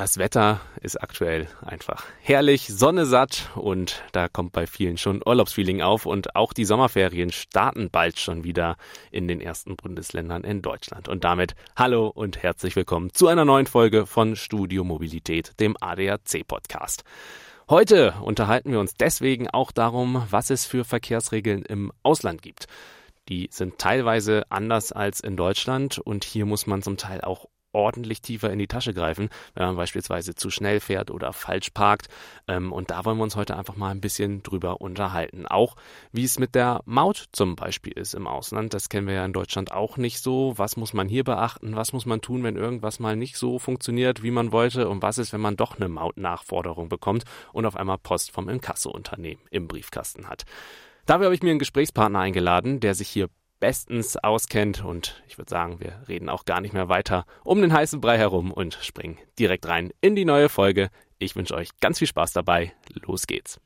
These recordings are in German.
Das Wetter ist aktuell einfach herrlich, Sonne satt und da kommt bei vielen schon Urlaubsfeeling auf und auch die Sommerferien starten bald schon wieder in den ersten Bundesländern in Deutschland. Und damit hallo und herzlich willkommen zu einer neuen Folge von Studio Mobilität, dem ADAC Podcast. Heute unterhalten wir uns deswegen auch darum, was es für Verkehrsregeln im Ausland gibt. Die sind teilweise anders als in Deutschland und hier muss man zum Teil auch ordentlich tiefer in die Tasche greifen, wenn man beispielsweise zu schnell fährt oder falsch parkt. Ähm, und da wollen wir uns heute einfach mal ein bisschen drüber unterhalten. Auch wie es mit der Maut zum Beispiel ist im Ausland. Das kennen wir ja in Deutschland auch nicht so. Was muss man hier beachten? Was muss man tun, wenn irgendwas mal nicht so funktioniert, wie man wollte? Und was ist, wenn man doch eine Mautnachforderung bekommt und auf einmal Post vom Inkasso-Unternehmen im Briefkasten hat? Dafür habe ich mir einen Gesprächspartner eingeladen, der sich hier bestens auskennt. Und ich würde sagen, wir reden auch gar nicht mehr weiter um den heißen Brei herum und springen direkt rein in die neue Folge. Ich wünsche euch ganz viel Spaß dabei. Los geht's.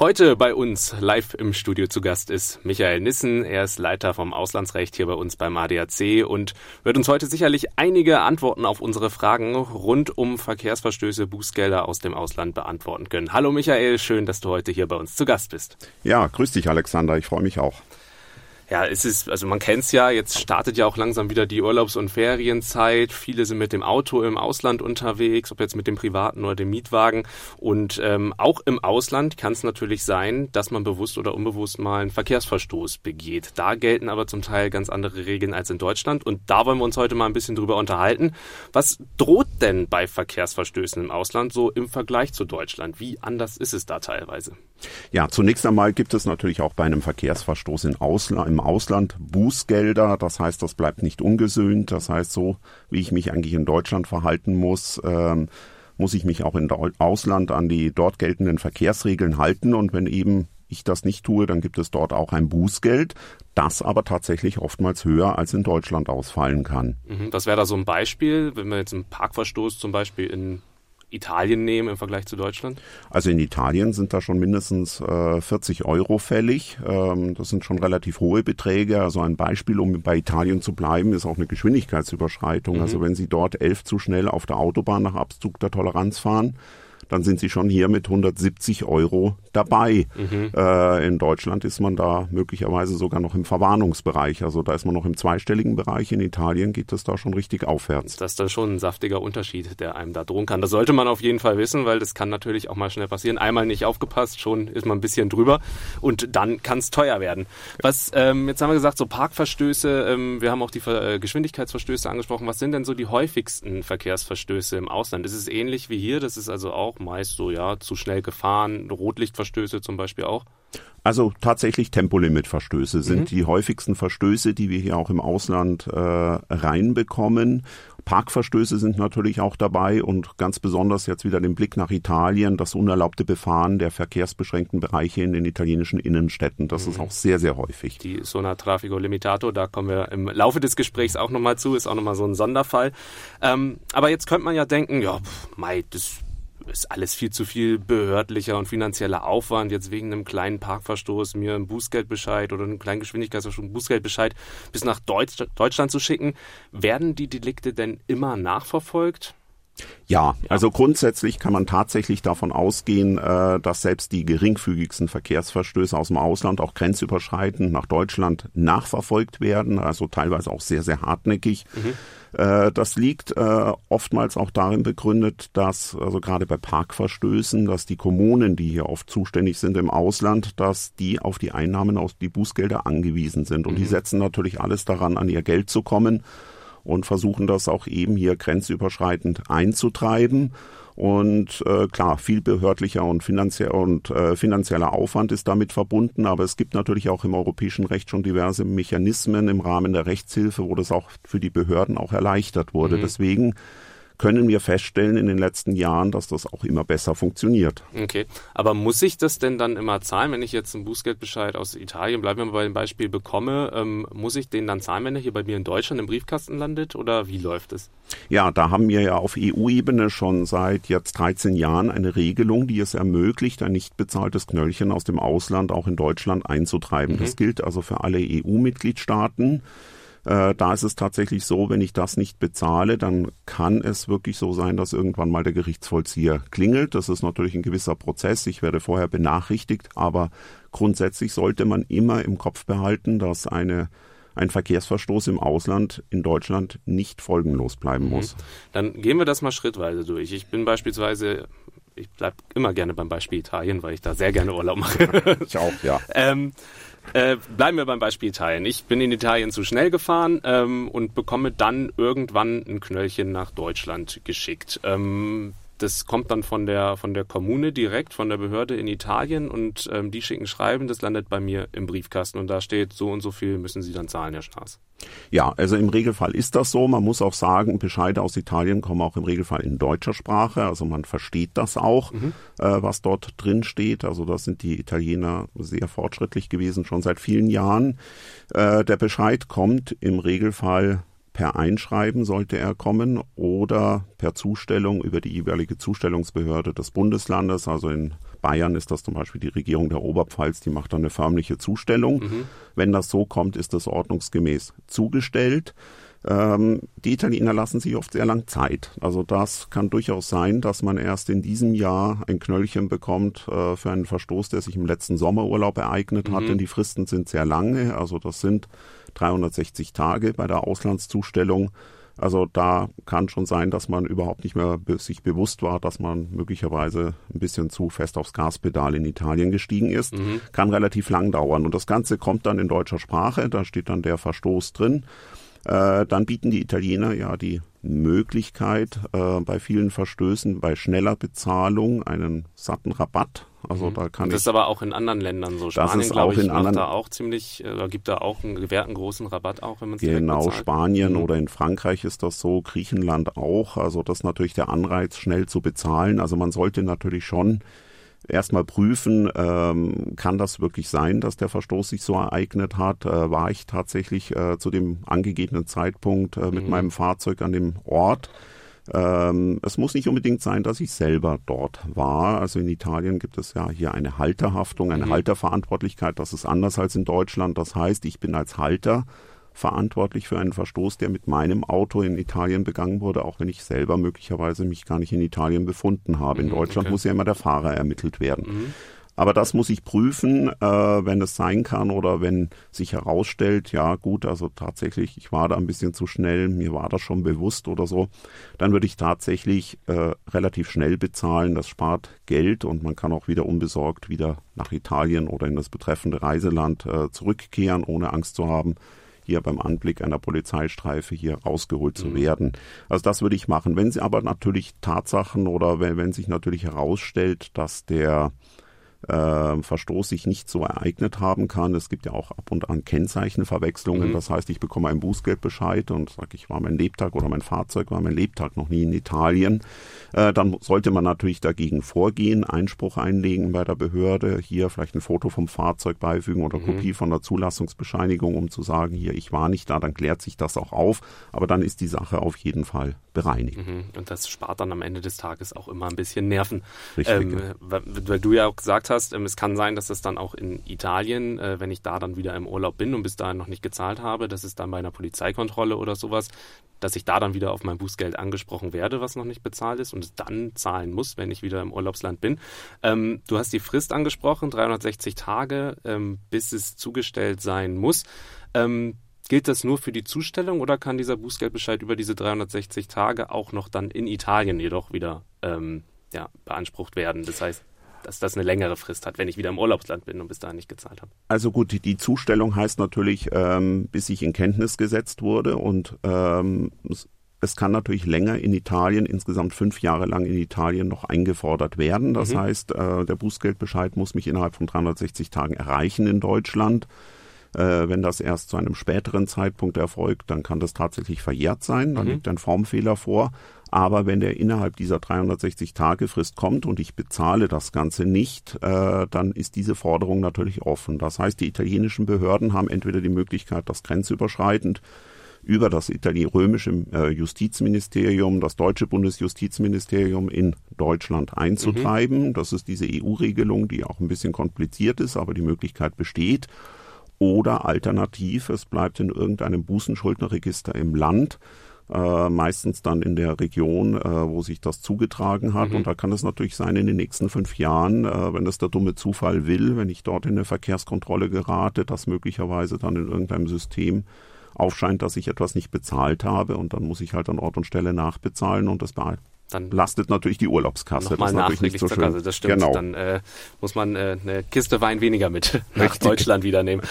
Heute bei uns live im Studio zu Gast ist Michael Nissen. Er ist Leiter vom Auslandsrecht hier bei uns beim ADAC und wird uns heute sicherlich einige Antworten auf unsere Fragen rund um Verkehrsverstöße, Bußgelder aus dem Ausland beantworten können. Hallo Michael, schön, dass du heute hier bei uns zu Gast bist. Ja, grüß dich Alexander, ich freue mich auch. Ja, es ist, also man kennt es ja, jetzt startet ja auch langsam wieder die Urlaubs- und Ferienzeit. Viele sind mit dem Auto im Ausland unterwegs, ob jetzt mit dem privaten oder dem Mietwagen. Und ähm, auch im Ausland kann es natürlich sein, dass man bewusst oder unbewusst mal einen Verkehrsverstoß begeht. Da gelten aber zum Teil ganz andere Regeln als in Deutschland. Und da wollen wir uns heute mal ein bisschen drüber unterhalten. Was droht denn bei Verkehrsverstößen im Ausland so im Vergleich zu Deutschland? Wie anders ist es da teilweise? Ja, zunächst einmal gibt es natürlich auch bei einem Verkehrsverstoß in Ausland, im Ausland Bußgelder. Das heißt, das bleibt nicht ungesöhnt. Das heißt, so wie ich mich eigentlich in Deutschland verhalten muss, ähm, muss ich mich auch in Ausland an die dort geltenden Verkehrsregeln halten. Und wenn eben ich das nicht tue, dann gibt es dort auch ein Bußgeld, das aber tatsächlich oftmals höher als in Deutschland ausfallen kann. Mhm. Was wäre da so ein Beispiel, wenn wir jetzt einen Parkverstoß zum Beispiel in Italien nehmen im Vergleich zu Deutschland? Also in Italien sind da schon mindestens äh, 40 Euro fällig. Ähm, das sind schon relativ hohe Beträge. Also ein Beispiel, um bei Italien zu bleiben, ist auch eine Geschwindigkeitsüberschreitung. Mhm. Also wenn Sie dort elf zu schnell auf der Autobahn nach Abzug der Toleranz fahren, dann sind Sie schon hier mit 170 Euro dabei. Mhm. Äh, in Deutschland ist man da möglicherweise sogar noch im Verwarnungsbereich. Also da ist man noch im zweistelligen Bereich. In Italien geht es da schon richtig aufwärts. Das ist dann schon ein saftiger Unterschied, der einem da drohen kann. Das sollte man auf jeden Fall wissen, weil das kann natürlich auch mal schnell passieren. Einmal nicht aufgepasst, schon ist man ein bisschen drüber und dann kann es teuer werden. Was, ähm, jetzt haben wir gesagt, so Parkverstöße, ähm, wir haben auch die äh, Geschwindigkeitsverstöße angesprochen. Was sind denn so die häufigsten Verkehrsverstöße im Ausland? Ist es ähnlich wie hier? Das ist also auch meist so, ja, zu schnell gefahren, Rotlichtverstöße zum Beispiel auch? Also tatsächlich Tempolimitverstöße sind mhm. die häufigsten Verstöße, die wir hier auch im Ausland äh, reinbekommen. Parkverstöße sind natürlich auch dabei und ganz besonders jetzt wieder den Blick nach Italien, das unerlaubte Befahren der verkehrsbeschränkten Bereiche in den italienischen Innenstädten. Das mhm. ist auch sehr, sehr häufig. Die Sona Trafico Limitato, da kommen wir im Laufe des Gesprächs auch nochmal zu, ist auch nochmal so ein Sonderfall. Ähm, aber jetzt könnte man ja denken, ja, pff, Mai, das ist alles viel zu viel behördlicher und finanzieller Aufwand, jetzt wegen einem kleinen Parkverstoß mir einen Bußgeldbescheid oder einen kleinen Geschwindigkeitsverstoß Bußgeldbescheid bis nach Deutsch, Deutschland zu schicken. Werden die Delikte denn immer nachverfolgt? Ja, also grundsätzlich kann man tatsächlich davon ausgehen, äh, dass selbst die geringfügigsten Verkehrsverstöße aus dem Ausland auch grenzüberschreitend nach Deutschland nachverfolgt werden, also teilweise auch sehr, sehr hartnäckig. Mhm. Äh, das liegt äh, oftmals auch darin begründet, dass, also gerade bei Parkverstößen, dass die Kommunen, die hier oft zuständig sind im Ausland, dass die auf die Einnahmen aus die Bußgelder angewiesen sind. Und mhm. die setzen natürlich alles daran, an ihr Geld zu kommen und versuchen das auch eben hier grenzüberschreitend einzutreiben. Und äh, klar, viel behördlicher und, finanziell und äh, finanzieller Aufwand ist damit verbunden, aber es gibt natürlich auch im europäischen Recht schon diverse Mechanismen im Rahmen der Rechtshilfe, wo das auch für die Behörden auch erleichtert wurde. Mhm. Deswegen können wir feststellen in den letzten Jahren, dass das auch immer besser funktioniert. Okay, aber muss ich das denn dann immer zahlen, wenn ich jetzt einen Bußgeldbescheid aus Italien, bleiben wir mal bei dem Beispiel, bekomme, ähm, muss ich den dann zahlen, wenn er hier bei mir in Deutschland im Briefkasten landet oder wie läuft es? Ja, da haben wir ja auf EU-Ebene schon seit jetzt 13 Jahren eine Regelung, die es ermöglicht, ein nicht bezahltes Knöllchen aus dem Ausland auch in Deutschland einzutreiben. Mhm. Das gilt also für alle EU-Mitgliedstaaten. Äh, da ist es tatsächlich so, wenn ich das nicht bezahle, dann kann es wirklich so sein, dass irgendwann mal der Gerichtsvollzieher klingelt. Das ist natürlich ein gewisser Prozess. Ich werde vorher benachrichtigt, aber grundsätzlich sollte man immer im Kopf behalten, dass eine ein Verkehrsverstoß im Ausland in Deutschland nicht folgenlos bleiben mhm. muss. Dann gehen wir das mal schrittweise durch. Ich bin beispielsweise ich bleibe immer gerne beim Beispiel Italien, weil ich da sehr gerne Urlaub mache. ich auch, ja. ähm, äh, bleiben wir beim Beispiel Italien. Ich bin in Italien zu schnell gefahren ähm, und bekomme dann irgendwann ein Knöllchen nach Deutschland geschickt. Ähm, das kommt dann von der, von der Kommune direkt, von der Behörde in Italien und ähm, die schicken Schreiben, das landet bei mir im Briefkasten und da steht, so und so viel müssen Sie dann zahlen, Herr Straß. Ja, also im Regelfall ist das so. Man muss auch sagen, Bescheide aus Italien kommen auch im Regelfall in deutscher Sprache. Also man versteht das auch, mhm. äh, was dort drin steht. Also da sind die Italiener sehr fortschrittlich gewesen, schon seit vielen Jahren. Äh, der Bescheid kommt im Regelfall per Einschreiben sollte er kommen oder per Zustellung über die jeweilige Zustellungsbehörde des Bundeslandes. Also in Bayern ist das zum Beispiel die Regierung der Oberpfalz, die macht dann eine förmliche Zustellung. Mhm. Wenn das so kommt, ist das ordnungsgemäß zugestellt. Ähm, die Italiener lassen sich oft sehr lang Zeit. Also das kann durchaus sein, dass man erst in diesem Jahr ein Knöllchen bekommt äh, für einen Verstoß, der sich im letzten Sommerurlaub ereignet mhm. hat, denn die Fristen sind sehr lange. Also das sind 360 Tage bei der Auslandszustellung. Also da kann schon sein, dass man überhaupt nicht mehr sich bewusst war, dass man möglicherweise ein bisschen zu fest aufs Gaspedal in Italien gestiegen ist. Mhm. Kann relativ lang dauern. Und das Ganze kommt dann in deutscher Sprache, da steht dann der Verstoß drin. Äh, dann bieten die Italiener ja die Möglichkeit, äh, bei vielen Verstößen bei schneller Bezahlung einen satten Rabatt. Also mhm. da kann das ist aber auch in anderen Ländern so. Spanien, glaube ich, macht da auch ziemlich, äh, gibt da auch einen gewährten großen Rabatt auch, wenn man es Genau, Spanien mhm. oder in Frankreich ist das so, Griechenland auch. Also das ist natürlich der Anreiz, schnell zu bezahlen. Also man sollte natürlich schon erstmal prüfen, ähm, kann das wirklich sein, dass der Verstoß sich so ereignet hat? Äh, war ich tatsächlich äh, zu dem angegebenen Zeitpunkt äh, mit mhm. meinem Fahrzeug an dem Ort? Ähm, es muss nicht unbedingt sein, dass ich selber dort war. Also in Italien gibt es ja hier eine Halterhaftung, eine mhm. Halterverantwortlichkeit. Das ist anders als in Deutschland. Das heißt, ich bin als Halter verantwortlich für einen Verstoß, der mit meinem Auto in Italien begangen wurde, auch wenn ich selber möglicherweise mich gar nicht in Italien befunden habe. In mhm, Deutschland okay. muss ja immer der Fahrer ermittelt werden. Mhm. Aber das muss ich prüfen, äh, wenn es sein kann oder wenn sich herausstellt, ja gut, also tatsächlich, ich war da ein bisschen zu schnell, mir war das schon bewusst oder so, dann würde ich tatsächlich äh, relativ schnell bezahlen. Das spart Geld und man kann auch wieder unbesorgt wieder nach Italien oder in das betreffende Reiseland äh, zurückkehren, ohne Angst zu haben, hier beim Anblick einer Polizeistreife hier rausgeholt zu mhm. werden. Also das würde ich machen. Wenn Sie aber natürlich Tatsachen oder wenn, wenn sich natürlich herausstellt, dass der äh, Verstoß sich nicht so ereignet haben kann. Es gibt ja auch ab und an Kennzeichenverwechslungen. Mhm. Das heißt, ich bekomme einen Bußgeldbescheid und sage, ich war mein Lebtag oder mein Fahrzeug war mein Lebtag noch nie in Italien. Äh, dann sollte man natürlich dagegen vorgehen, Einspruch einlegen bei der Behörde, hier vielleicht ein Foto vom Fahrzeug beifügen oder mhm. Kopie von der Zulassungsbescheinigung, um zu sagen, hier, ich war nicht da, dann klärt sich das auch auf. Aber dann ist die Sache auf jeden Fall bereinigt. Mhm. Und das spart dann am Ende des Tages auch immer ein bisschen Nerven. Richtig. Ähm, weil du ja auch gesagt hast, ähm, es kann sein, dass es dann auch in Italien, äh, wenn ich da dann wieder im Urlaub bin und bis dahin noch nicht gezahlt habe, dass es dann bei einer Polizeikontrolle oder sowas, dass ich da dann wieder auf mein Bußgeld angesprochen werde, was noch nicht bezahlt ist und es dann zahlen muss, wenn ich wieder im Urlaubsland bin. Ähm, du hast die Frist angesprochen, 360 Tage, ähm, bis es zugestellt sein muss. Ähm, Gilt das nur für die Zustellung oder kann dieser Bußgeldbescheid über diese 360 Tage auch noch dann in Italien jedoch wieder ähm, ja, beansprucht werden? Das heißt, dass das eine längere Frist hat, wenn ich wieder im Urlaubsland bin und bis dahin nicht gezahlt habe. Also gut, die, die Zustellung heißt natürlich, ähm, bis ich in Kenntnis gesetzt wurde und ähm, es kann natürlich länger in Italien, insgesamt fünf Jahre lang in Italien noch eingefordert werden. Das mhm. heißt, äh, der Bußgeldbescheid muss mich innerhalb von 360 Tagen erreichen in Deutschland. Äh, wenn das erst zu einem späteren Zeitpunkt erfolgt, dann kann das tatsächlich verjährt sein, dann mhm. liegt ein Formfehler vor. Aber wenn der innerhalb dieser 360 Tage Frist kommt und ich bezahle das Ganze nicht, äh, dann ist diese Forderung natürlich offen. Das heißt, die italienischen Behörden haben entweder die Möglichkeit, das grenzüberschreitend über das römische äh, Justizministerium, das deutsche Bundesjustizministerium in Deutschland einzutreiben. Mhm. Das ist diese EU-Regelung, die auch ein bisschen kompliziert ist, aber die Möglichkeit besteht. Oder alternativ, es bleibt in irgendeinem Bußenschuldnerregister im Land äh, meistens dann in der Region, äh, wo sich das zugetragen hat. Mhm. Und da kann es natürlich sein, in den nächsten fünf Jahren, äh, wenn das der dumme Zufall will, wenn ich dort in eine Verkehrskontrolle gerate, dass möglicherweise dann in irgendeinem System aufscheint, dass ich etwas nicht bezahlt habe und dann muss ich halt an Ort und Stelle nachbezahlen und das dann lastet natürlich die Urlaubskasse. Das ist natürlich nicht so schön. Kasse, das stimmt. Genau. Dann äh, muss man äh, eine Kiste Wein weniger mit nach Deutschland wieder nehmen.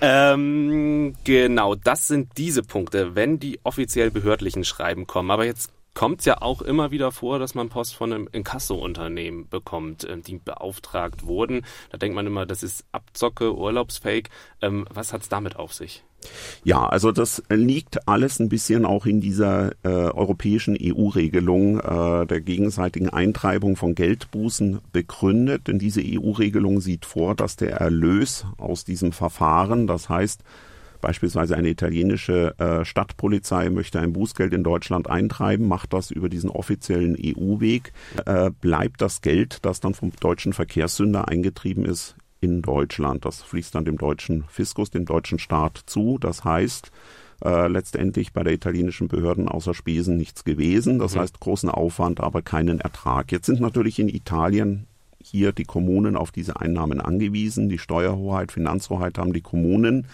Ähm, genau, das sind diese Punkte, wenn die offiziell behördlichen Schreiben kommen. Aber jetzt kommt es ja auch immer wieder vor, dass man Post von einem Inkasso-Unternehmen bekommt, äh, die beauftragt wurden. Da denkt man immer, das ist Abzocke, Urlaubsfake. Ähm, was hat's damit auf sich? Ja, also das liegt alles ein bisschen auch in dieser äh, europäischen EU-Regelung äh, der gegenseitigen Eintreibung von Geldbußen begründet. Denn diese EU-Regelung sieht vor, dass der Erlös aus diesem Verfahren, das heißt beispielsweise eine italienische äh, Stadtpolizei möchte ein Bußgeld in Deutschland eintreiben, macht das über diesen offiziellen EU-Weg, äh, bleibt das Geld, das dann vom deutschen Verkehrssünder eingetrieben ist, in Deutschland. Das fließt dann dem deutschen Fiskus, dem deutschen Staat zu. Das heißt, äh, letztendlich bei der italienischen Behörden außer Spesen nichts gewesen. Das mhm. heißt, großen Aufwand, aber keinen Ertrag. Jetzt sind natürlich in Italien hier die Kommunen auf diese Einnahmen angewiesen. Die Steuerhoheit, Finanzhoheit haben die Kommunen.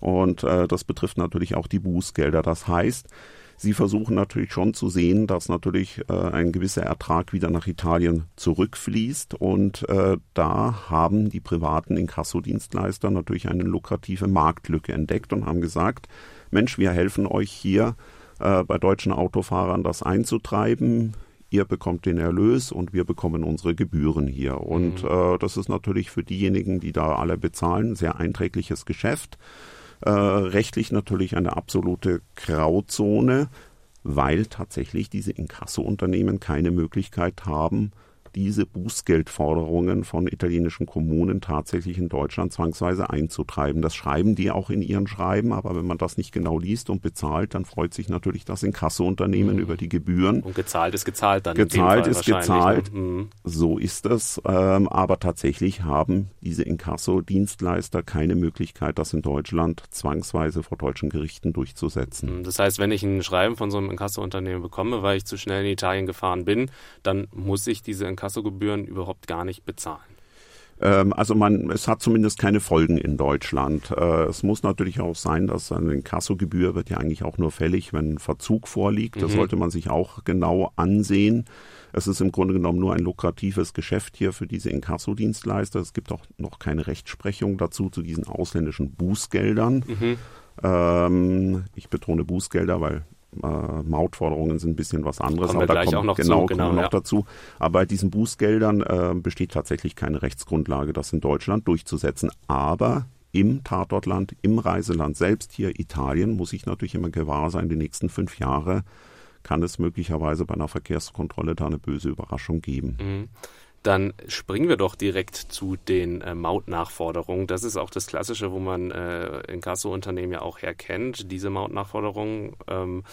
Und äh, das betrifft natürlich auch die Bußgelder. Das heißt, Sie versuchen natürlich schon zu sehen, dass natürlich äh, ein gewisser Ertrag wieder nach Italien zurückfließt. Und äh, da haben die privaten Inkassodienstleister natürlich eine lukrative Marktlücke entdeckt und haben gesagt, Mensch, wir helfen euch hier äh, bei deutschen Autofahrern das einzutreiben. Ihr bekommt den Erlös und wir bekommen unsere Gebühren hier. Und mhm. äh, das ist natürlich für diejenigen, die da alle bezahlen, ein sehr einträgliches Geschäft äh, rechtlich natürlich eine absolute Grauzone, weil tatsächlich diese Inkasso-Unternehmen keine Möglichkeit haben, diese Bußgeldforderungen von italienischen Kommunen tatsächlich in Deutschland zwangsweise einzutreiben. Das schreiben die auch in ihren Schreiben, aber wenn man das nicht genau liest und bezahlt, dann freut sich natürlich das Inkassounternehmen mhm. über die Gebühren. Und gezahlt ist gezahlt dann. Gezahlt ist gezahlt. Ne? Mhm. So ist es. Ähm, aber tatsächlich haben diese Inkasso-Dienstleister keine Möglichkeit, das in Deutschland zwangsweise vor deutschen Gerichten durchzusetzen. Mhm. Das heißt, wenn ich ein Schreiben von so einem Inkassounternehmen bekomme, weil ich zu schnell in Italien gefahren bin, dann muss ich diese Inkasso Inkassogebühren überhaupt gar nicht bezahlen? Ähm, also man, es hat zumindest keine Folgen in Deutschland. Äh, es muss natürlich auch sein, dass eine Inkassogebühr wird ja eigentlich auch nur fällig, wenn ein Verzug vorliegt. Das mhm. sollte man sich auch genau ansehen. Es ist im Grunde genommen nur ein lukratives Geschäft hier für diese Inkassodienstleister. Es gibt auch noch keine Rechtsprechung dazu zu diesen ausländischen Bußgeldern. Mhm. Ähm, ich betone Bußgelder, weil äh, Mautforderungen sind ein bisschen was anderes, kommen aber da kommt, noch genau, zu, genau, noch ja. dazu. Aber bei diesen Bußgeldern äh, besteht tatsächlich keine Rechtsgrundlage, das in Deutschland durchzusetzen. Aber im Tatortland, im Reiseland selbst, hier Italien, muss ich natürlich immer gewahr sein, die nächsten fünf Jahre kann es möglicherweise bei einer Verkehrskontrolle da eine böse Überraschung geben. Mhm. Dann springen wir doch direkt zu den äh, Mautnachforderungen. Das ist auch das Klassische, wo man äh, Inkasso-Unternehmen ja auch herkennt, diese Mautnachforderungen. Ähm,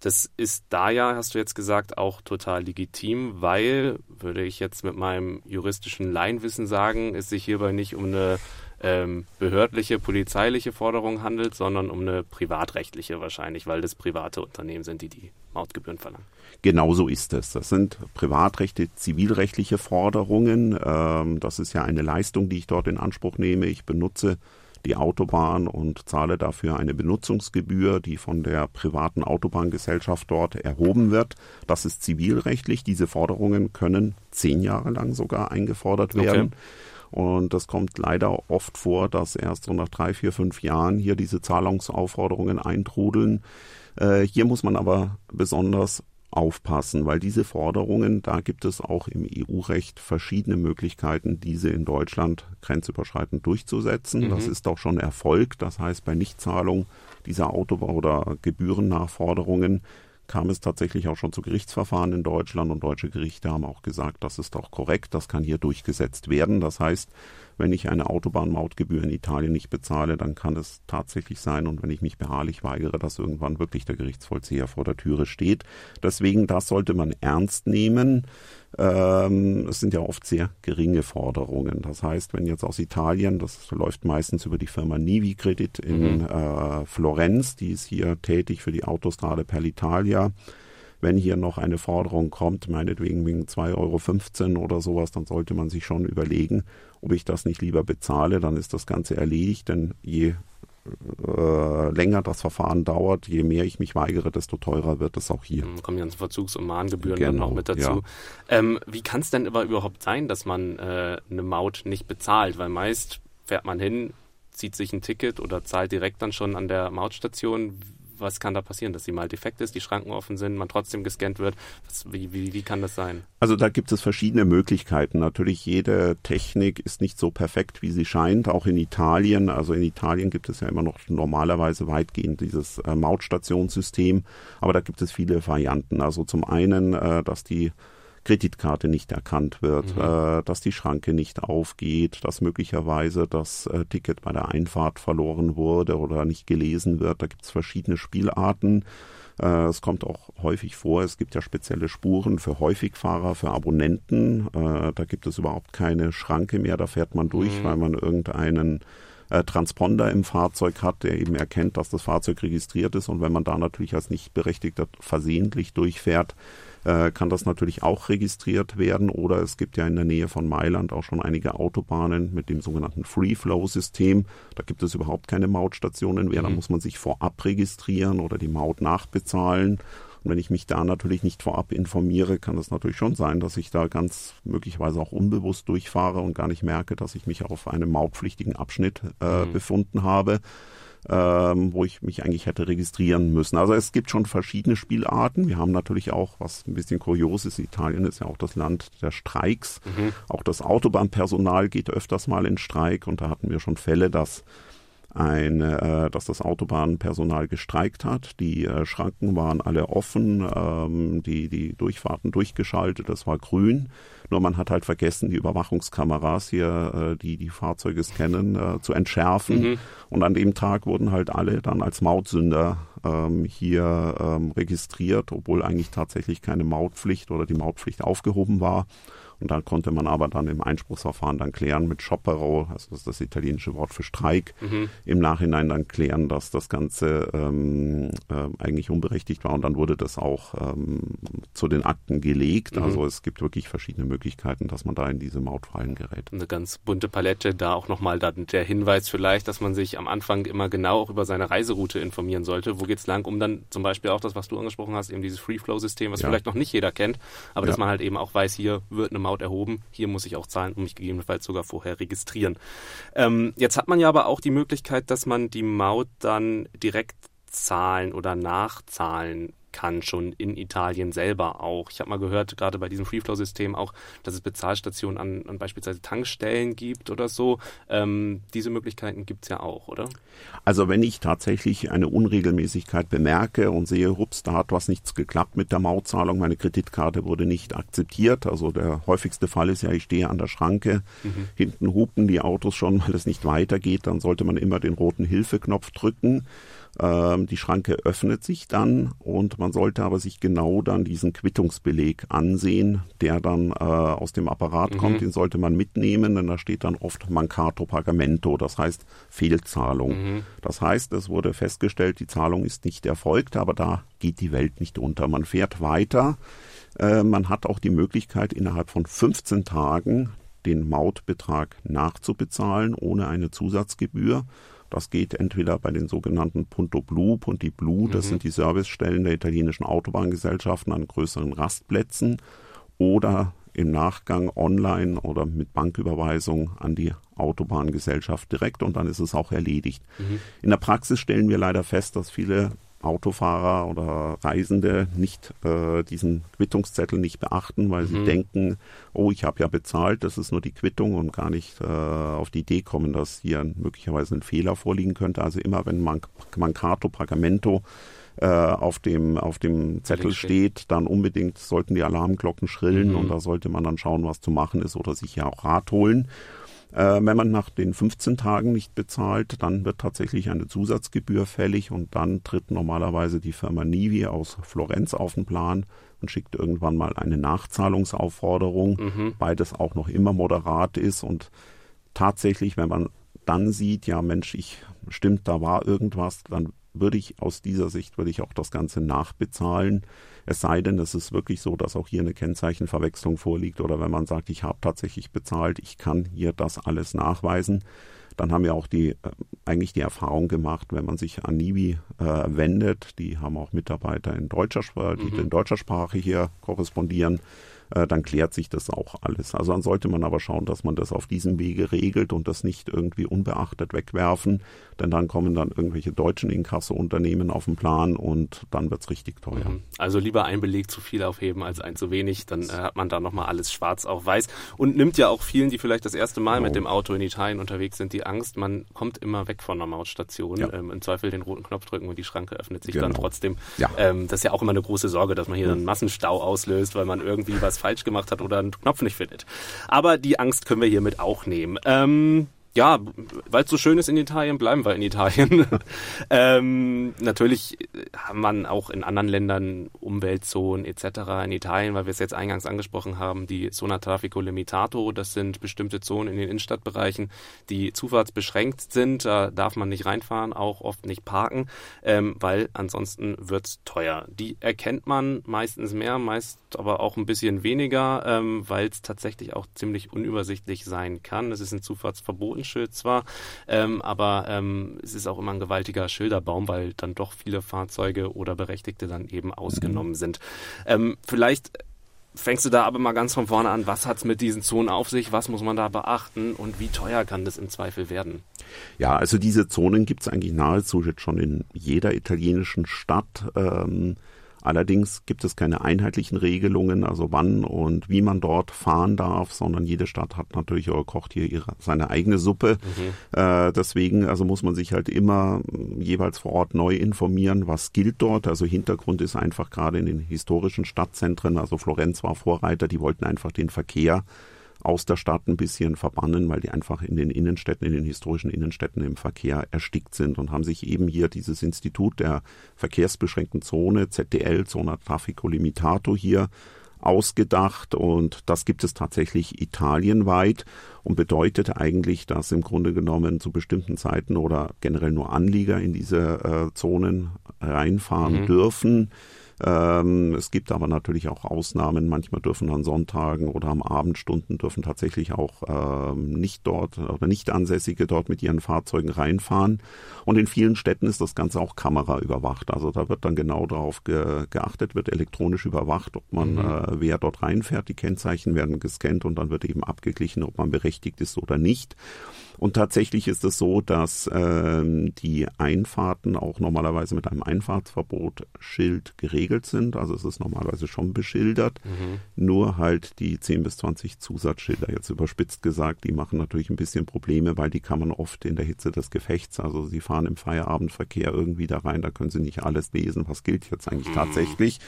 das ist da ja, hast du jetzt gesagt, auch total legitim, weil, würde ich jetzt mit meinem juristischen Laienwissen sagen, es sich hierbei nicht um eine ähm, behördliche, polizeiliche Forderung handelt, sondern um eine privatrechtliche wahrscheinlich, weil das private Unternehmen sind, die die Mautgebühren verlangen. Genauso ist es. Das sind privatrechte, zivilrechtliche Forderungen. Ähm, das ist ja eine Leistung, die ich dort in Anspruch nehme. Ich benutze die Autobahn und zahle dafür eine Benutzungsgebühr, die von der privaten Autobahngesellschaft dort erhoben wird. Das ist zivilrechtlich. Diese Forderungen können zehn Jahre lang sogar eingefordert werden. Okay. Und das kommt leider oft vor, dass erst so nach drei, vier, fünf Jahren hier diese Zahlungsaufforderungen eintrudeln. Äh, hier muss man aber besonders aufpassen, weil diese Forderungen, da gibt es auch im EU-Recht verschiedene Möglichkeiten, diese in Deutschland grenzüberschreitend durchzusetzen. Mhm. Das ist auch schon Erfolg. Das heißt, bei Nichtzahlung dieser Autobau- oder Gebührennachforderungen kam es tatsächlich auch schon zu Gerichtsverfahren in Deutschland und deutsche Gerichte haben auch gesagt, das ist auch korrekt, das kann hier durchgesetzt werden. Das heißt, wenn ich eine Autobahnmautgebühr in Italien nicht bezahle, dann kann es tatsächlich sein und wenn ich mich beharrlich weigere, dass irgendwann wirklich der Gerichtsvollzieher vor der Türe steht. Deswegen, das sollte man ernst nehmen. Ähm, es sind ja oft sehr geringe Forderungen. Das heißt, wenn jetzt aus Italien, das läuft meistens über die Firma Nivi Credit in mhm. äh, Florenz, die ist hier tätig für die Autostrade per l'Italia, wenn hier noch eine Forderung kommt, meinetwegen wegen 2,15 Euro oder sowas, dann sollte man sich schon überlegen, ob ich das nicht lieber bezahle, dann ist das Ganze erledigt, denn je äh, länger das Verfahren dauert, je mehr ich mich weigere, desto teurer wird es auch hier. Dann kommen die ganzen Verzugs- und Mahngebühren genau, dann auch mit dazu. Ja. Ähm, wie kann es denn aber überhaupt sein, dass man äh, eine Maut nicht bezahlt? Weil meist fährt man hin, zieht sich ein Ticket oder zahlt direkt dann schon an der Mautstation was kann da passieren, dass sie mal defekt ist, die Schranken offen sind, man trotzdem gescannt wird? Was, wie, wie, wie kann das sein? Also da gibt es verschiedene Möglichkeiten. Natürlich jede Technik ist nicht so perfekt, wie sie scheint. Auch in Italien, also in Italien gibt es ja immer noch normalerweise weitgehend dieses äh, Mautstationssystem, aber da gibt es viele Varianten. Also zum einen, äh, dass die Kreditkarte nicht erkannt wird, mhm. äh, dass die Schranke nicht aufgeht, dass möglicherweise das äh, Ticket bei der Einfahrt verloren wurde oder nicht gelesen wird. Da gibt es verschiedene Spielarten. Äh, es kommt auch häufig vor, es gibt ja spezielle Spuren für Häufigfahrer, für Abonnenten. Äh, da gibt es überhaupt keine Schranke mehr, da fährt man durch, mhm. weil man irgendeinen äh, Transponder im Fahrzeug hat, der eben erkennt, dass das Fahrzeug registriert ist. Und wenn man da natürlich als nicht berechtigter versehentlich durchfährt, äh, kann das natürlich auch registriert werden. Oder es gibt ja in der Nähe von Mailand auch schon einige Autobahnen mit dem sogenannten Free-Flow-System. Da gibt es überhaupt keine Mautstationen mehr. Mhm. Da muss man sich vorab registrieren oder die Maut nachbezahlen. Und wenn ich mich da natürlich nicht vorab informiere, kann es natürlich schon sein, dass ich da ganz möglicherweise auch unbewusst durchfahre und gar nicht merke, dass ich mich auf einem mautpflichtigen Abschnitt äh, mhm. befunden habe ähm, wo ich mich eigentlich hätte registrieren müssen. Also es gibt schon verschiedene Spielarten. Wir haben natürlich auch, was ein bisschen kurios ist, Italien ist ja auch das Land der Streiks. Mhm. Auch das Autobahnpersonal geht öfters mal in Streik und da hatten wir schon Fälle, dass eine, äh, dass das Autobahnpersonal gestreikt hat. Die äh, Schranken waren alle offen, ähm, die, die Durchfahrten durchgeschaltet, das war grün. Nur man hat halt vergessen, die Überwachungskameras hier, äh, die die Fahrzeuge scannen, äh, zu entschärfen. Mhm. Und an dem Tag wurden halt alle dann als Mautsünder ähm, hier ähm, registriert, obwohl eigentlich tatsächlich keine Mautpflicht oder die Mautpflicht aufgehoben war. Und dann konnte man aber dann im Einspruchsverfahren dann klären mit Sciopero, also das ist das italienische Wort für Streik, mhm. im Nachhinein dann klären, dass das Ganze ähm, äh, eigentlich unberechtigt war und dann wurde das auch ähm, zu den Akten gelegt. Mhm. Also es gibt wirklich verschiedene Möglichkeiten, dass man da in diese Mautfallen gerät. Eine ganz bunte Palette, da auch nochmal der Hinweis vielleicht, dass man sich am Anfang immer genau auch über seine Reiseroute informieren sollte. Wo geht's lang, um dann zum Beispiel auch das, was du angesprochen hast, eben dieses Free-Flow-System, was ja. vielleicht noch nicht jeder kennt, aber ja. dass man halt eben auch weiß, hier wird eine Maut erhoben, hier muss ich auch zahlen und mich gegebenenfalls sogar vorher registrieren. Ähm, jetzt hat man ja aber auch die Möglichkeit, dass man die Maut dann direkt zahlen oder nachzahlen kann, schon in Italien selber auch. Ich habe mal gehört, gerade bei diesem Freeflow-System auch, dass es Bezahlstationen an, an beispielsweise Tankstellen gibt oder so. Ähm, diese Möglichkeiten gibt es ja auch, oder? Also wenn ich tatsächlich eine Unregelmäßigkeit bemerke und sehe, hups, da hat was nichts geklappt mit der Mautzahlung, meine Kreditkarte wurde nicht akzeptiert. Also der häufigste Fall ist ja, ich stehe an der Schranke, mhm. hinten hupen die Autos schon, weil es nicht weitergeht, dann sollte man immer den roten Hilfeknopf drücken. Ähm, die Schranke öffnet sich dann und man sollte aber sich genau dann diesen Quittungsbeleg ansehen, der dann äh, aus dem Apparat mhm. kommt. Den sollte man mitnehmen, denn da steht dann oft Mancato Pagamento, das heißt Fehlzahlung. Mhm. Das heißt, es wurde festgestellt, die Zahlung ist nicht erfolgt, aber da geht die Welt nicht unter. Man fährt weiter. Äh, man hat auch die Möglichkeit, innerhalb von 15 Tagen den Mautbetrag nachzubezahlen ohne eine Zusatzgebühr. Das geht entweder bei den sogenannten Punto Blu, Punti Blu, das mhm. sind die Servicestellen der italienischen Autobahngesellschaften an größeren Rastplätzen, oder im Nachgang online oder mit Banküberweisung an die Autobahngesellschaft direkt und dann ist es auch erledigt. Mhm. In der Praxis stellen wir leider fest, dass viele Autofahrer oder Reisende nicht äh, diesen Quittungszettel nicht beachten, weil mhm. sie denken, oh, ich habe ja bezahlt, das ist nur die Quittung und gar nicht äh, auf die Idee kommen, dass hier möglicherweise ein Fehler vorliegen könnte. Also immer wenn man Mancato, Pagamento äh, auf dem auf dem Zettel steht, dann unbedingt sollten die Alarmglocken schrillen mhm. und da sollte man dann schauen, was zu machen ist oder sich ja auch Rat holen. Äh, wenn man nach den 15 Tagen nicht bezahlt, dann wird tatsächlich eine Zusatzgebühr fällig und dann tritt normalerweise die Firma Nivi aus Florenz auf den Plan und schickt irgendwann mal eine Nachzahlungsaufforderung, mhm. beides auch noch immer moderat ist und tatsächlich, wenn man dann sieht, ja Mensch, ich stimmt, da war irgendwas, dann würde ich aus dieser Sicht würde ich auch das Ganze nachbezahlen. Es sei denn, es ist wirklich so, dass auch hier eine Kennzeichenverwechslung vorliegt oder wenn man sagt, ich habe tatsächlich bezahlt, ich kann hier das alles nachweisen, dann haben wir auch die äh, eigentlich die Erfahrung gemacht, wenn man sich an Nibi äh, wendet, die haben auch Mitarbeiter in deutscher Sprache, die mhm. in deutscher Sprache hier korrespondieren, äh, dann klärt sich das auch alles. Also dann sollte man aber schauen, dass man das auf diesem Wege regelt und das nicht irgendwie unbeachtet wegwerfen, denn dann kommen dann irgendwelche deutschen Inkasso-Unternehmen auf den Plan und dann wird's richtig teuer. Mhm. Also lieber ein Beleg zu viel aufheben als ein zu wenig, dann äh, hat man da nochmal alles schwarz auf weiß und nimmt ja auch vielen, die vielleicht das erste Mal genau. mit dem Auto in Italien unterwegs sind, die Angst, man kommt immer weg von der Mautstation, ja. ähm, im Zweifel den roten Knopf drücken und die Schranke öffnet sich genau. dann trotzdem. Ja. Ähm, das ist ja auch immer eine große Sorge, dass man hier einen Massenstau auslöst, weil man irgendwie was falsch gemacht hat oder einen Knopf nicht findet. Aber die Angst können wir hiermit auch nehmen. Ähm, ja, weil es so schön ist in Italien, bleiben wir in Italien. ähm, natürlich haben man auch in anderen Ländern Umweltzonen etc. In Italien, weil wir es jetzt eingangs angesprochen haben, die Zona Traffico Limitato, das sind bestimmte Zonen in den Innenstadtbereichen, die zufahrtsbeschränkt sind. Da darf man nicht reinfahren, auch oft nicht parken, ähm, weil ansonsten wird's teuer. Die erkennt man meistens mehr, meist aber auch ein bisschen weniger, ähm, weil es tatsächlich auch ziemlich unübersichtlich sein kann. Es ist ein Zufahrtsverboten Nummernschild zwar, ähm, aber ähm, es ist auch immer ein gewaltiger Schilderbaum, weil dann doch viele Fahrzeuge oder Berechtigte dann eben ausgenommen mhm. sind. Ähm, vielleicht fängst du da aber mal ganz von vorne an. Was hat es mit diesen Zonen auf sich? Was muss man da beachten? Und wie teuer kann das im Zweifel werden? Ja, also diese Zonen gibt es eigentlich nahezu jetzt schon in jeder italienischen Stadt. Ähm, Allerdings gibt es keine einheitlichen Regelungen, also wann und wie man dort fahren darf, sondern jede Stadt hat natürlich oder kocht hier ihre, seine eigene Suppe. Mhm. Äh, deswegen also muss man sich halt immer jeweils vor Ort neu informieren, was gilt dort. Also Hintergrund ist einfach gerade in den historischen Stadtzentren, also Florenz war Vorreiter, die wollten einfach den Verkehr aus der Stadt ein bisschen verbannen, weil die einfach in den Innenstädten, in den historischen Innenstädten im Verkehr erstickt sind und haben sich eben hier dieses Institut der verkehrsbeschränkten Zone, ZDL, Zona Traffico Limitato hier ausgedacht und das gibt es tatsächlich italienweit und bedeutet eigentlich, dass im Grunde genommen zu bestimmten Zeiten oder generell nur Anlieger in diese äh, Zonen reinfahren mhm. dürfen. Ähm, es gibt aber natürlich auch Ausnahmen. Manchmal dürfen an Sonntagen oder am Abendstunden dürfen tatsächlich auch ähm, nicht dort oder nicht Ansässige dort mit ihren Fahrzeugen reinfahren. Und in vielen Städten ist das Ganze auch kameraüberwacht. Also da wird dann genau darauf ge geachtet, wird elektronisch überwacht, ob man, mhm. äh, wer dort reinfährt. Die Kennzeichen werden gescannt und dann wird eben abgeglichen, ob man berechtigt ist oder nicht. Und tatsächlich ist es so, dass ähm, die Einfahrten auch normalerweise mit einem Einfahrtsverbot-Schild geregelt sind. Also es ist normalerweise schon beschildert. Mhm. Nur halt die 10 bis 20 Zusatzschilder, jetzt überspitzt gesagt, die machen natürlich ein bisschen Probleme, weil die kann man oft in der Hitze des Gefechts, also sie fahren im Feierabendverkehr irgendwie da rein, da können sie nicht alles lesen, was gilt jetzt eigentlich mhm. tatsächlich.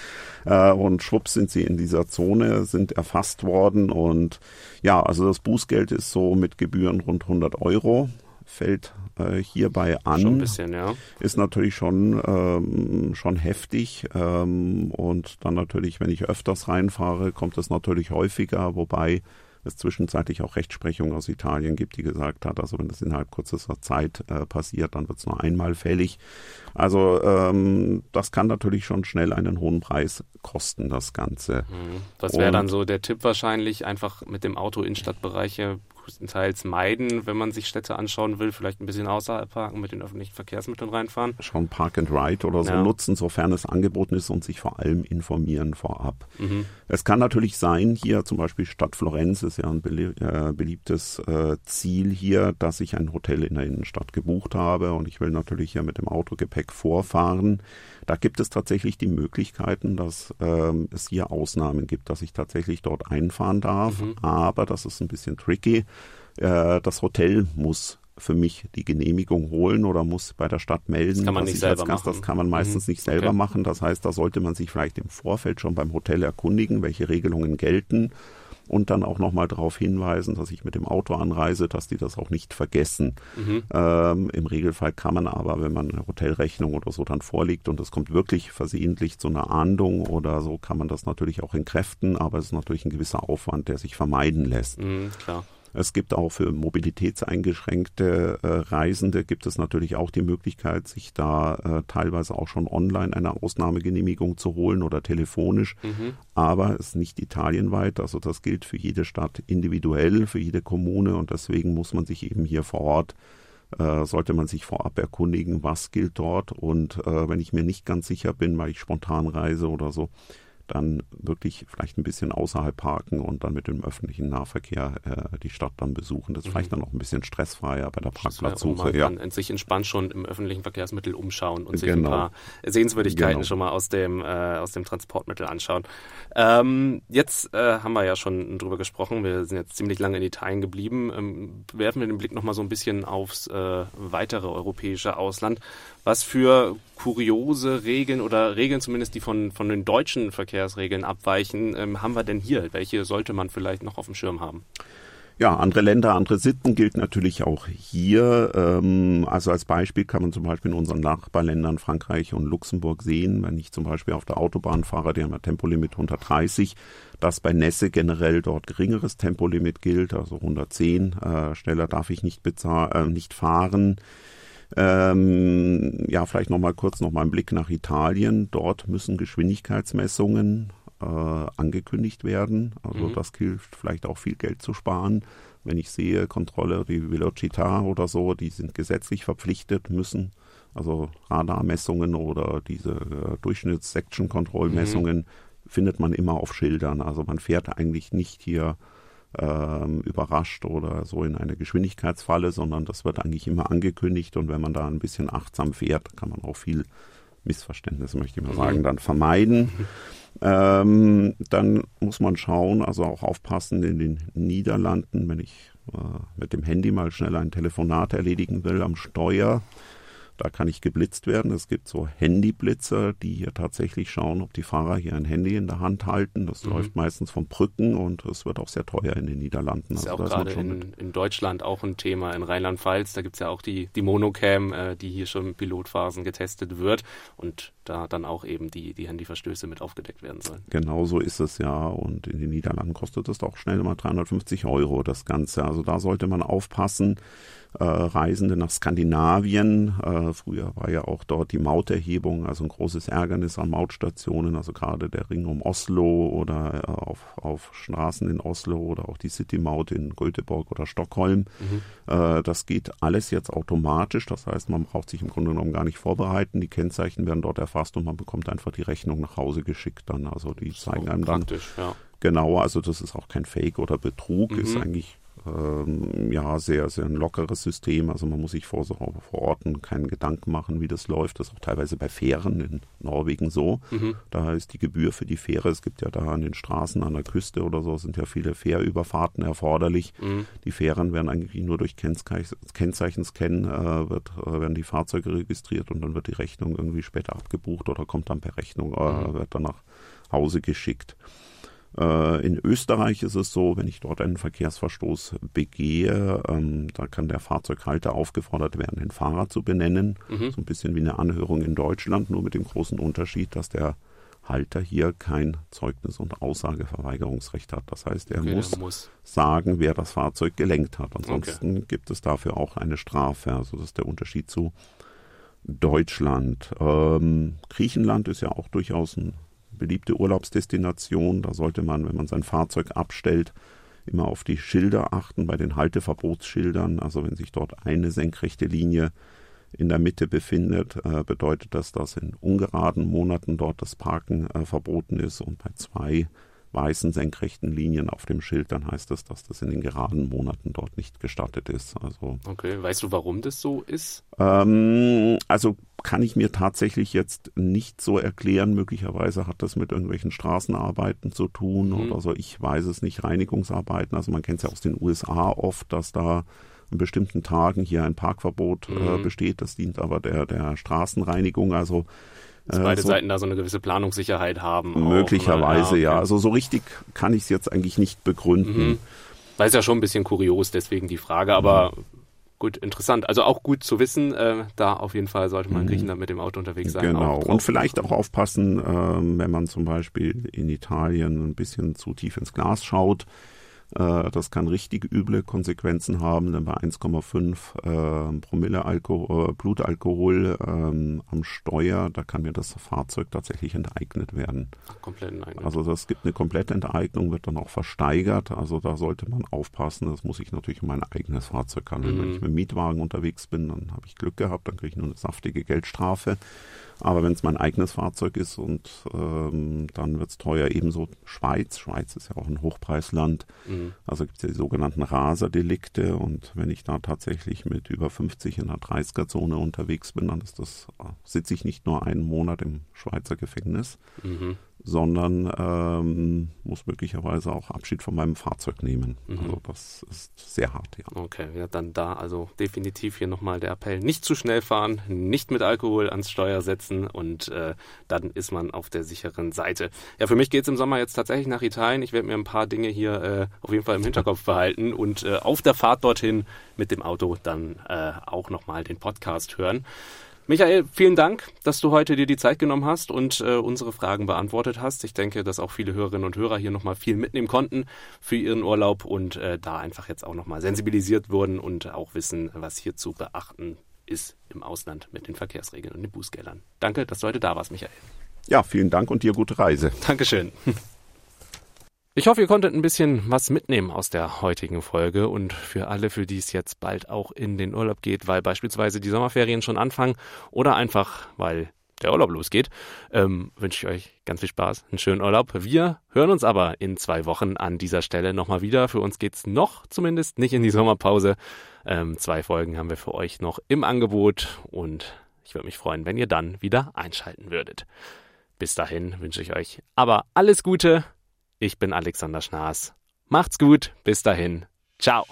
Äh, und schwupps sind sie in dieser Zone, sind erfasst worden und ja, also das Bußgeld ist so mit Gebühren rund 100 Euro fällt äh, hierbei an. Schon ein bisschen, ja. Ist natürlich schon, ähm, schon heftig. Ähm, und dann natürlich, wenn ich öfters reinfahre, kommt es natürlich häufiger, wobei es zwischenzeitlich auch Rechtsprechung aus Italien gibt, die gesagt hat, also wenn das innerhalb kürzester Zeit äh, passiert, dann wird es nur einmal fällig. Also ähm, das kann natürlich schon schnell einen hohen Preis kosten, das Ganze. Mhm. Das wäre dann so der Tipp wahrscheinlich, einfach mit dem Auto in Stadtbereiche größtenteils meiden, wenn man sich Städte anschauen will, vielleicht ein bisschen außerhalb parken, mit den öffentlichen Verkehrsmitteln reinfahren. Schon Park and Ride oder so ja. nutzen, sofern es angeboten ist und sich vor allem informieren vorab. Mhm. Es kann natürlich sein, hier zum Beispiel Stadt Florenz ist ja ein äh, beliebtes äh, Ziel hier, dass ich ein Hotel in der Innenstadt gebucht habe und ich will natürlich hier mit dem Autogepäck vorfahren. Da gibt es tatsächlich die Möglichkeiten, dass ähm, es hier Ausnahmen gibt, dass ich tatsächlich dort einfahren darf, mhm. aber das ist ein bisschen tricky. Äh, das Hotel muss für mich die Genehmigung holen oder muss bei der Stadt melden. Das kann man nicht selber Gast, machen. Das kann man meistens mhm. nicht selber okay. machen. Das heißt, da sollte man sich vielleicht im Vorfeld schon beim Hotel erkundigen, welche Regelungen gelten und dann auch nochmal darauf hinweisen, dass ich mit dem Auto anreise, dass die das auch nicht vergessen. Mhm. Ähm, Im Regelfall kann man aber, wenn man eine Hotelrechnung oder so dann vorliegt und es kommt wirklich versehentlich zu einer Ahndung oder so, kann man das natürlich auch entkräften, aber es ist natürlich ein gewisser Aufwand, der sich vermeiden lässt. Mhm, klar. Es gibt auch für mobilitätseingeschränkte äh, Reisende gibt es natürlich auch die Möglichkeit, sich da äh, teilweise auch schon online eine Ausnahmegenehmigung zu holen oder telefonisch. Mhm. Aber es ist nicht italienweit. Also das gilt für jede Stadt individuell, für jede Kommune und deswegen muss man sich eben hier vor Ort äh, sollte man sich vorab erkundigen, was gilt dort. Und wenn ich mir nicht ganz sicher bin, weil ich spontan reise oder so, dann wirklich vielleicht ein bisschen außerhalb parken und dann mit dem öffentlichen Nahverkehr äh, die Stadt dann besuchen. Das ist mhm. vielleicht dann auch ein bisschen stressfreier bei der Parkplatzsuche. Ja. Man sich entspannt schon im öffentlichen Verkehrsmittel umschauen und sich genau. ein paar Sehenswürdigkeiten genau. schon mal aus dem, äh, aus dem Transportmittel anschauen. Ähm, jetzt äh, haben wir ja schon drüber gesprochen. Wir sind jetzt ziemlich lange in Italien geblieben. Ähm, werfen wir den Blick nochmal so ein bisschen aufs äh, weitere europäische Ausland. Was für kuriose Regeln oder Regeln zumindest, die von, von den deutschen Verkehrsregeln abweichen, ähm, haben wir denn hier? Welche sollte man vielleicht noch auf dem Schirm haben? Ja, andere Länder, andere Sitten gilt natürlich auch hier. Ähm, also als Beispiel kann man zum Beispiel in unseren Nachbarländern Frankreich und Luxemburg sehen, wenn ich zum Beispiel auf der Autobahn fahre, die haben ein Tempolimit 130, dass bei Nässe generell dort geringeres Tempolimit gilt, also 110. Äh, schneller darf ich nicht, äh, nicht fahren. Ähm, ja, vielleicht nochmal kurz noch mal ein Blick nach Italien. Dort müssen Geschwindigkeitsmessungen äh, angekündigt werden. Also mhm. das hilft vielleicht auch viel Geld zu sparen. Wenn ich sehe, Kontrolle, die Velocità oder so, die sind gesetzlich verpflichtet, müssen also Radarmessungen oder diese äh, Durchschnitts-Section-Control-Messungen mhm. findet man immer auf Schildern. Also man fährt eigentlich nicht hier ähm, überrascht oder so in eine Geschwindigkeitsfalle, sondern das wird eigentlich immer angekündigt und wenn man da ein bisschen achtsam fährt, kann man auch viel Missverständnis, möchte ich mal sagen, dann vermeiden. Ähm, dann muss man schauen, also auch aufpassen in den Niederlanden, wenn ich äh, mit dem Handy mal schnell ein Telefonat erledigen will am Steuer, da kann ich geblitzt werden. Es gibt so Handyblitzer, die hier tatsächlich schauen, ob die Fahrer hier ein Handy in der Hand halten. Das mhm. läuft meistens von Brücken und es wird auch sehr teuer in den Niederlanden. Das ist also, ja auch gerade in, in, Deutschland auch ein Thema. In Rheinland-Pfalz, da gibt es ja auch die, die Monocam, äh, die hier schon in Pilotphasen getestet wird und da dann auch eben die, die Handyverstöße mit aufgedeckt werden sollen. Genau so ist es ja. Und in den Niederlanden kostet das auch schnell mal 350 Euro das Ganze. Also da sollte man aufpassen äh, Reisende nach Skandinavien. Äh, früher war ja auch dort die Mauterhebung, also ein großes Ärgernis an Mautstationen, also gerade der Ring um Oslo oder äh, auf, auf Straßen in Oslo oder auch die City-Maut in Göteborg oder Stockholm. Mhm. Äh, das geht alles jetzt automatisch, das heißt, man braucht sich im Grunde genommen gar nicht vorbereiten. Die Kennzeichen werden dort erfasst und man bekommt einfach die Rechnung nach Hause geschickt dann. Also die zeigen einem dann. Ja. Genau, also das ist auch kein Fake oder Betrug, mhm. ist eigentlich ähm, ja, sehr, sehr ein lockeres System. Also man muss sich vor, so, vor Ort keinen Gedanken machen, wie das läuft. Das ist auch teilweise bei Fähren in Norwegen so. Mhm. Da ist die Gebühr für die Fähre, es gibt ja da an den Straßen an der Küste oder so, sind ja viele Fährüberfahrten erforderlich. Mhm. Die Fähren werden eigentlich nur durch Kennzeichenscan äh, wird, äh, werden die Fahrzeuge registriert und dann wird die Rechnung irgendwie später abgebucht oder kommt dann per Rechnung, äh, mhm. wird dann nach Hause geschickt. Äh, in Österreich ist es so, wenn ich dort einen Verkehrsverstoß begehe, ähm, da kann der Fahrzeughalter aufgefordert werden, den Fahrer zu benennen. Mhm. So ein bisschen wie eine Anhörung in Deutschland, nur mit dem großen Unterschied, dass der Halter hier kein Zeugnis- und Aussageverweigerungsrecht hat. Das heißt, er okay, muss, muss, sagen, wer das Fahrzeug gelenkt hat. Ansonsten okay. gibt es dafür auch eine Strafe. Also das ist der Unterschied zu Deutschland. Ähm, Griechenland ist ja auch durchaus ein beliebte Urlaubsdestination. Da sollte man, wenn man sein Fahrzeug abstellt, immer auf die Schilder achten bei den Halteverbotsschildern. Also wenn sich dort eine senkrechte Linie in der Mitte befindet, äh, bedeutet das, dass in ungeraden Monaten dort das Parken äh, verboten ist und bei zwei weißen senkrechten Linien auf dem Schild, dann heißt das, dass das in den geraden Monaten dort nicht gestattet ist. Also okay, weißt du, warum das so ist? Ähm, also kann ich mir tatsächlich jetzt nicht so erklären. Möglicherweise hat das mit irgendwelchen Straßenarbeiten zu tun mhm. oder so. Ich weiß es nicht. Reinigungsarbeiten. Also man kennt es ja aus den USA oft, dass da an bestimmten Tagen hier ein Parkverbot äh, mhm. äh, besteht. Das dient aber der, der Straßenreinigung. Also dass beide so Seiten da so eine gewisse Planungssicherheit haben. Möglicherweise, auch, ne? ja, ja. Also so richtig kann ich es jetzt eigentlich nicht begründen. Mhm. Weil es ja schon ein bisschen kurios, deswegen die Frage, aber mhm. gut, interessant. Also auch gut zu wissen, äh, da auf jeden Fall sollte man in mhm. Griechenland mit dem Auto unterwegs sein. Genau, und vielleicht auch aufpassen, äh, wenn man zum Beispiel in Italien ein bisschen zu tief ins Glas schaut äh, das kann richtig üble Konsequenzen haben, denn bei 1,5 äh, Promille Alkohol, äh, Blutalkohol ähm, am Steuer, da kann mir das Fahrzeug tatsächlich enteignet werden. komplett enteignet. Also das gibt eine komplette Enteignung, wird dann auch versteigert. Also da sollte man aufpassen. Das muss ich natürlich um mein eigenes Fahrzeug handeln. Mhm. Wenn ich mit dem Mietwagen unterwegs bin, dann habe ich Glück gehabt, dann kriege ich nur eine saftige Geldstrafe. Aber wenn es mein eigenes Fahrzeug ist und ähm, dann wird es teuer, ebenso Schweiz. Schweiz ist ja auch ein Hochpreisland. Mhm. Also gibt es ja die sogenannten Raserdelikte und wenn ich da tatsächlich mit über 50 in der 30er-Zone unterwegs bin, dann ist das, äh, sitze ich nicht nur einen Monat im Schweizer Gefängnis, mhm sondern ähm, muss möglicherweise auch Abschied von meinem Fahrzeug nehmen. Mhm. Also das ist sehr hart, ja. Okay, ja, dann da also definitiv hier nochmal der Appell, nicht zu schnell fahren, nicht mit Alkohol ans Steuer setzen und äh, dann ist man auf der sicheren Seite. Ja, für mich geht es im Sommer jetzt tatsächlich nach Italien. Ich werde mir ein paar Dinge hier äh, auf jeden Fall im Hinterkopf behalten und äh, auf der Fahrt dorthin mit dem Auto dann äh, auch nochmal den Podcast hören. Michael, vielen Dank, dass du heute dir die Zeit genommen hast und äh, unsere Fragen beantwortet hast. Ich denke, dass auch viele Hörerinnen und Hörer hier nochmal viel mitnehmen konnten für ihren Urlaub und äh, da einfach jetzt auch nochmal sensibilisiert wurden und auch wissen, was hier zu beachten ist im Ausland mit den Verkehrsregeln und den Bußgeldern. Danke, dass du heute da warst, Michael. Ja, vielen Dank und dir gute Reise. Dankeschön. Ich hoffe, ihr konntet ein bisschen was mitnehmen aus der heutigen Folge und für alle, für die es jetzt bald auch in den Urlaub geht, weil beispielsweise die Sommerferien schon anfangen oder einfach, weil der Urlaub losgeht, ähm, wünsche ich euch ganz viel Spaß, einen schönen Urlaub. Wir hören uns aber in zwei Wochen an dieser Stelle nochmal wieder. Für uns geht's noch zumindest nicht in die Sommerpause. Ähm, zwei Folgen haben wir für euch noch im Angebot und ich würde mich freuen, wenn ihr dann wieder einschalten würdet. Bis dahin wünsche ich euch aber alles Gute ich bin Alexander Schnaas. Macht's gut, bis dahin. Ciao.